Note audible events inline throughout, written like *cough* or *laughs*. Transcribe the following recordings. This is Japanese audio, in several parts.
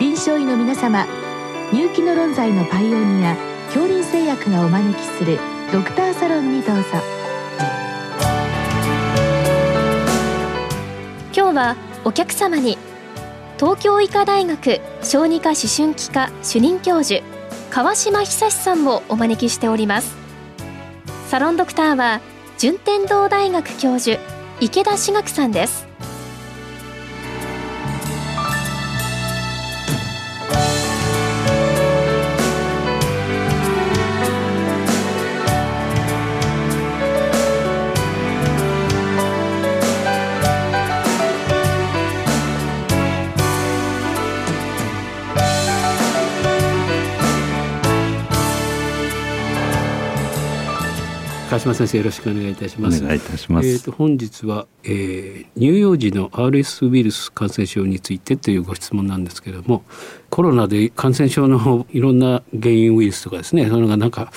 臨床医の皆様入気の論剤のパイオニア恐林製薬がお招きするドクターサロンにどうぞ。今日はお客様に東京医科大学小児科思春期科主任教授川島久さんをお招きしております。サロンドクターは順天堂大学教授池田志学さんです。川島先生よろしくお願いいたします。お願いいたします。えー、と本日は、えー、乳幼児の RS ウイルス感染症についてというご質問なんですけれどもコロナで感染症の *laughs* いろんな原因ウイルスとかですねそのがなんか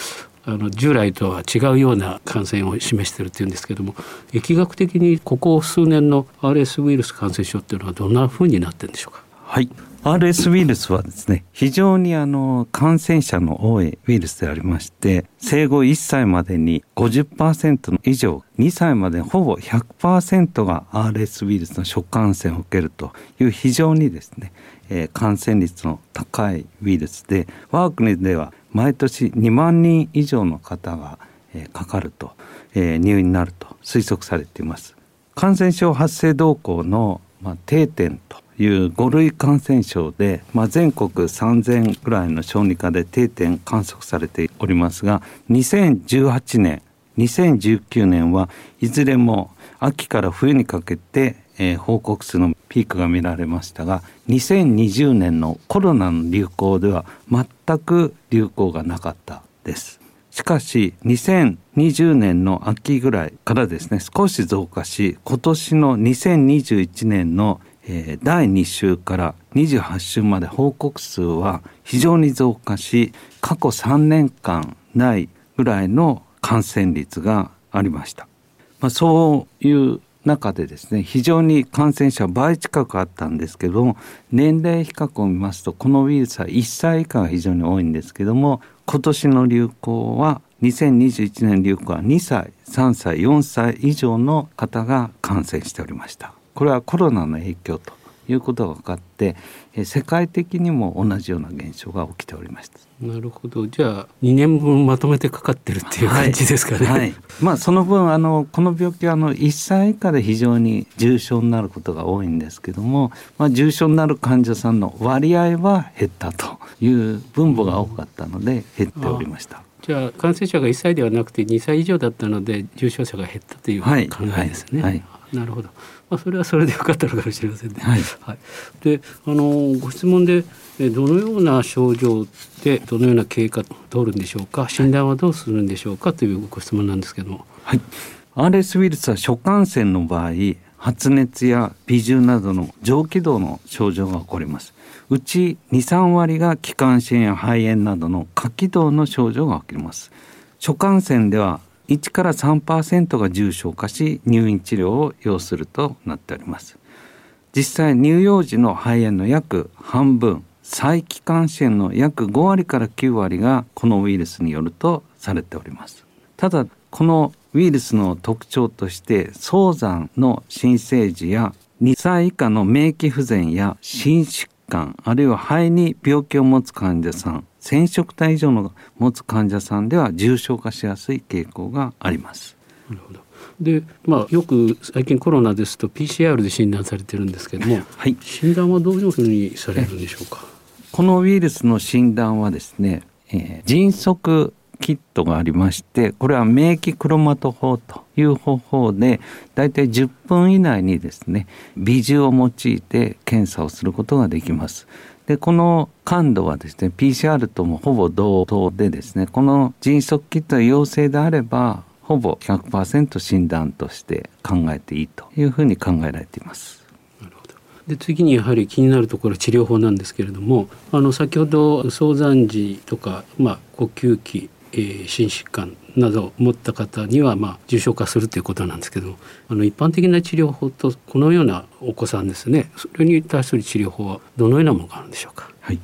あの従来とは違うような感染を示しているっていうんですけれども疫学的にここ数年の RS ウイルス感染症っていうのはどんなふうになってるんでしょうか？はい RS ウイルスはですね、非常にあの感染者の多いウイルスでありまして、生後1歳までに50%以上、2歳までほぼ100%が RS ウイルスの初感染を受けるという非常にですね、えー、感染率の高いウイルスで、我が国では毎年2万人以上の方が、えー、かかると、えー、入院になると推測されています。感染症発生動向の、まあ、定点という5類感染症で、まあ、全国3,000ぐらいの小児科で定点観測されておりますが2018年2019年はいずれも秋から冬にかけて、えー、報告数のピークが見られましたが2020年のコロナの流行では全く流行がなかったです。しかし2020年の秋ぐらいからですね少し増加し今年の2021年の第2週から28週まで報告数は非常に増加し過去3年間ないぐらいの感染率がありました。まあ、そういう中でですね非常に感染者倍近くあったんですけども年齢比較を見ますとこのウイルスは1歳以下が非常に多いんですけども今年の流行は2021年流行は2歳3歳4歳以上の方が感染しておりました。これはコロナの影響ということが分かって世界的にも同じような現象が起きておりました。なるほど。じゃあ2年分まとめてかかってるっていう感じですかね、はい。はい、まあその分あのこの病気はあの1歳以下で非常に重症になることが多いんですけども、まあ、重症になる患者さんの割合は減ったという分母が多かったので減っておりました。じゃあ感染者が1歳ではなくて2歳以上だったので重症者が減ったという考えですね。はい、なるほど。まあ、それはそれでよかったのかもしれませんね。はい、はい、であのご質問でどのような症状でどのような経過を通るんでしょうか？診断はどうするんでしょうか？というご質問なんですけども。はい、RS ウイルスは初感染の場合発熱や微重などの上気道の症状が起こります。うち2、3割が気管支炎や肺炎などの下気道の症状が起きます。初感染では1から3%が重症化し入院治療を要するとなっております。実際乳幼児の肺炎の約半分再気管支炎の約5割から9割がこのウイルスによるとされております。ただこのウイルスの特徴として早産の新生児や2歳以下の免疫不全や心疾患あるいは肺に病気を持つ患者さん染色体以上の持つ患者さんでは重症化しやすい傾向があります。なるほどでまあ、よく最近コロナですと PCR で診断されてるんですけども、はい、診断はどういうふうにされるんでしょうか？このウイルスの診断はですね、えー、迅速キットがありましてこれは免疫クロマト法という方法でだいたい10分以内にですね微重を用いて検査をすることができます。でこの感度はですね PCR ともほぼ同等でですねこの迅速キットが陽性であればほぼ100%診断として考えていいというふうに考えられています。で次にやはり気になるところは治療法なんですけれどもあの先ほど早産時とか、まあ、呼吸器、えー、心疾患などを持った方にはまあ重症化するということなんですけどあの一般的な治療法とこのようなお子さんですね。それに対する治療法はどのようなものがあるんでしょうか？はい。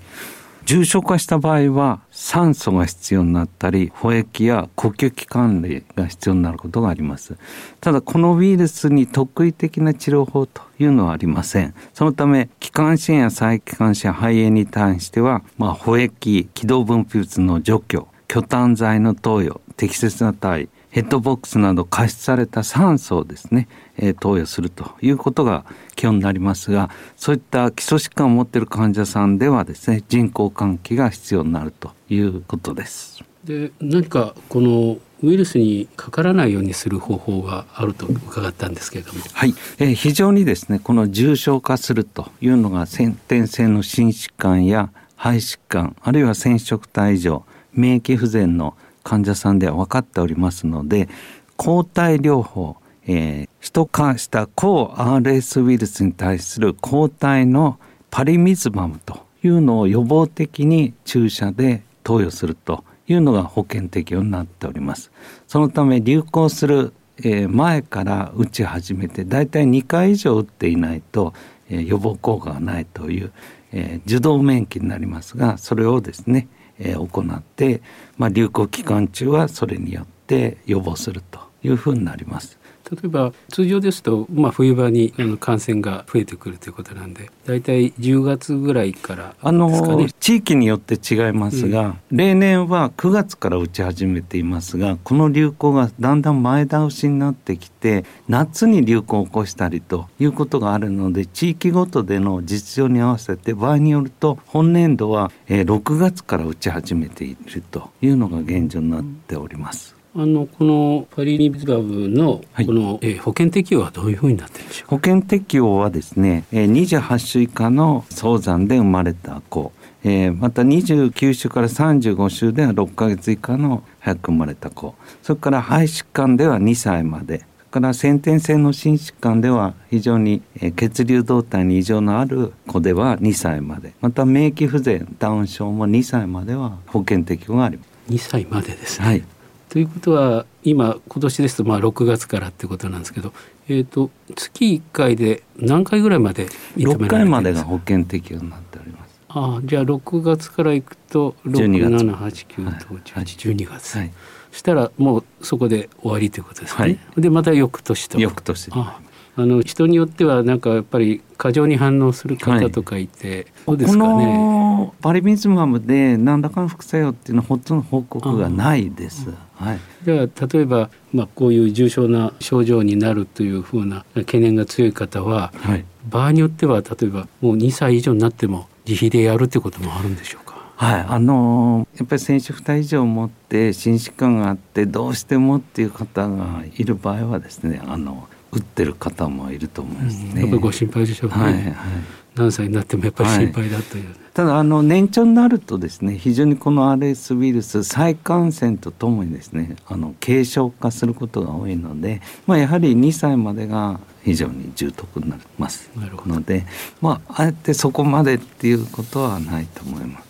重症化した場合は酸素が必要になったり保液や呼吸器管理が必要になることがあります。ただこのウイルスに特異的な治療法というのはありません。そのため気管支炎や再気管支肺炎に対しては、まあ、保液気道分泌物の除去巨炭剤の投与適切な体ヘッドボックスなど加湿された酸素をですね、えー、投与するということが基本になりますがそういった基礎疾患を持っている患者さんではですね人工換気が必要になるということです。で何かこのウイルスにかからないようにする方法があると伺ったんですけれども。はい、えー、非常にですねこの重症化するというのが先天性の心疾患や肺疾患あるいは染色体異常免疫不全の患者さんでは分かっておりますので抗体療法、えー、ヒト化した抗 RS ウイルスに対する抗体のパリミズマムというのを予防的に注射で投与するというのが保険適用になっております。そのため流行する前から打ち始めてだいたい2回以上打っていないと予防効果がないという受動免疫になりますがそれをですねえ、行って、まあ、流行期間中はそれによって予防するというふうになります。例えば通常ですと、まあ、冬場にあの感染が増えてくるということなんで大体10月ぐらいからですか、ね、あの地域によって違いますが、うん、例年は9月から打ち始めていますがこの流行がだんだん前倒しになってきて夏に流行を起こしたりということがあるので地域ごとでの実情に合わせて場合によると本年度は6月から打ち始めているというのが現状になっております。あのこのパリニビズラブのこの、はい、えー、保険適用はどういうふうになってるんでしょう保険適用はですね、えー、28種以下の早産で生まれた子、えー、また29種から35種では6か月以下の早く生まれた子。それから肺疾患では2歳まで。から先天性の心疾患では非常に血流動態に異常のある子では2歳まで。また免疫不全ダウン症も2歳までは保険適用があります。2歳までですね、はいということは今今年ですとまあ6月からってことなんですけど、えーと、月1回で何回ぐらいまで認められて6回までが保険適用になっております。ああじゃあ6月からいくと6789と1112月、はい、したらもうそこで終わりということですね。はい、でまた翌年と。翌年。ああの人によってはなんかやっぱり過剰に反応する方とかいて、はい、どうですかね。パリミズマムで何らかの副作用っていうのはほとんど報告がないです。はい、じゃあ例えば、まあ、こういう重症な症状になるというふうな懸念が強い方は、はい、場合によっては例えばもう2歳以上になっても自費でやるということもあるんでしょうか？はい、あのやっぱり染色体異常を持って心疾患があってどうしてもっていう方がいる場合はですねあの打ってる方もいると思いますね。やっぱりご心配でしょうね。はいはい何歳になってもやっぱり心配だという、はい、ただあの年長になるとですね非常にこの RS ウイルス再感染とともにですねあの軽症化することが多いので、まあ、やはり2歳までが非常に重篤になりますので、まあ、あえてそこまでっていうことはないと思います。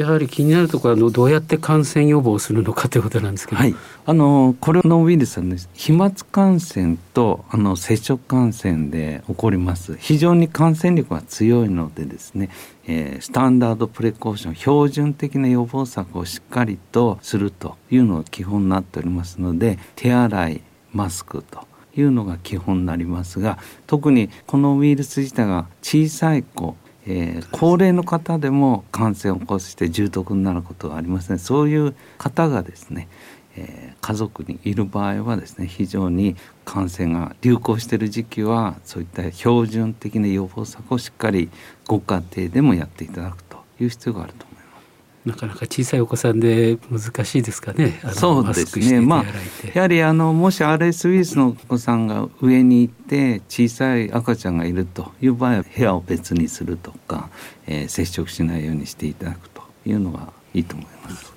やはり気になるところはどうやって感染予防するのかということなんですけど、はい、あのこれのウイルスは、ね、飛沫感染とあの接触感染で起こります。非常に感染力が強いのでですね、えー、スタンダードプレコーション標準的な予防策をしっかりとするというのが基本になっておりますので手洗いマスクというのが基本になりますが特にこのウイルス自体が小さい子えー、高齢の方でも感染を起こして重篤になることはありませんねそういう方がですね、えー、家族にいる場合はですね非常に感染が流行している時期はそういった標準的な予防策をしっかりご家庭でもやっていただくという必要があると。なかなか小さいお子さんで難しいですかね。そうですね。まあやはりあのもし RS ウイルスのお子さんが上にいて小さい赤ちゃんがいるという場合は部屋を別にするとか、えー、接触しないようにしていただくというのがいいと思います。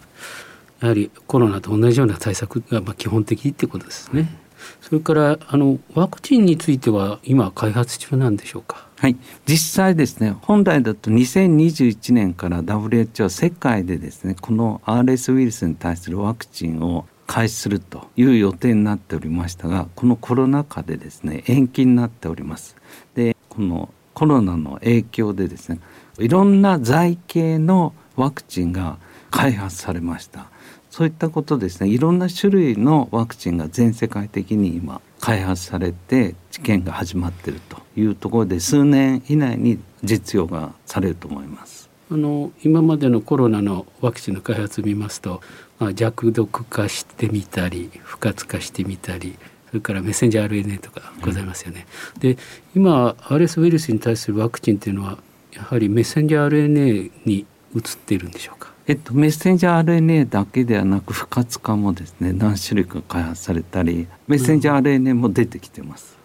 やはりコロナと同じような対策がまあ基本的ってことですね。それからあのワクチンについては今開発中なんでしょうか。はい、実際ですね本来だと2021年から WHO は世界でですねこの RS ウイルスに対するワクチンを開始するという予定になっておりましたがこのコロナ禍でですね延期になっております。でこのコロナの影響でですねいろんな剤系のワクチンが開発されました。そういったことですねいろんな種類のワクチンが全世界的に今開発されて治験が始まっているというところで数年以内に実用がされると思いますあの今までのコロナのワクチンの開発を見ますと、まあ、弱毒化してみたり不活化してみたりそれからメッセンジャー RNA とかございますよね。うん、で今 RS ウイルスに対するワクチンっていうのはやはりメッセンジャー RNA に移っているんでしょうか？えっと、メッセンジャー RNA だけではなく不活化もですね何種類か開発されたりメッセンジャー RNA も出てきてます。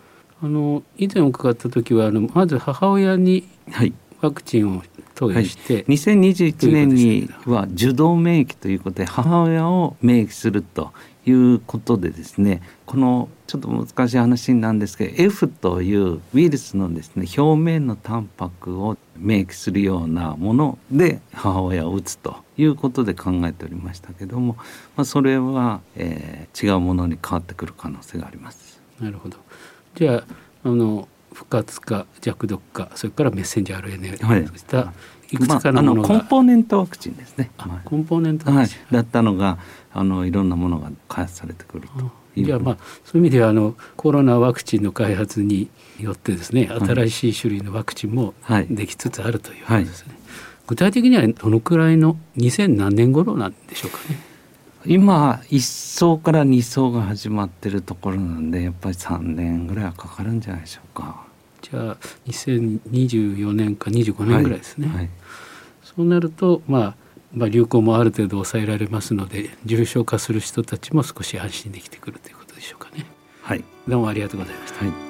うん、あの以前伺った時はあのまず母親にワクチンを投与して、はい、2021年には受動免疫ということで母親を免疫するということでですねこのちょっと難しい話なんですけど F というウイルスのですね表面のタンパクを免疫するようなもので母親を打つということで考えておりましたけども、まあ、それは、えー、違うものに変わってくる可能性があります。なるほど。じゃああの不活化弱毒化それからメッセンジャー RNA はい、そうしたい。くつかのものが、まあ、コンポーネントワクチンですね。コンポーネントワクチン、はい、だったのがあのいろんなものが開発されてくると。じゃあまあそういう意味ではあのコロナワクチンの開発によってですね新しい種類のワクチンもできつつあるということですね。はい。はい、具体的にはどのくらいの2000何年頃なんでしょうかね。今1層から2層が始まってるところなんでやっぱり3年ぐらいはかかるんじゃないでしょうか。じゃあ2024年か25年ぐらいですね。はいはい、そうなるとまあまあ、流行もある程度抑えられますので重症化する人たちも少し安心できてくるということでしょうかね。はい、どうもありがとうございました。はい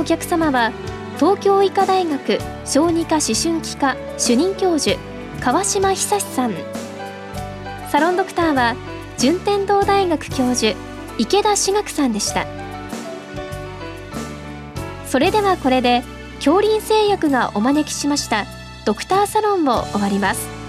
お客様は東京医科大学小児科思春期科主任教授川島久さん。サロンドクターは順天堂大学教授池田志学さんでした。それではこれで恐林製薬がお招きしましたドクターサロンを終わります。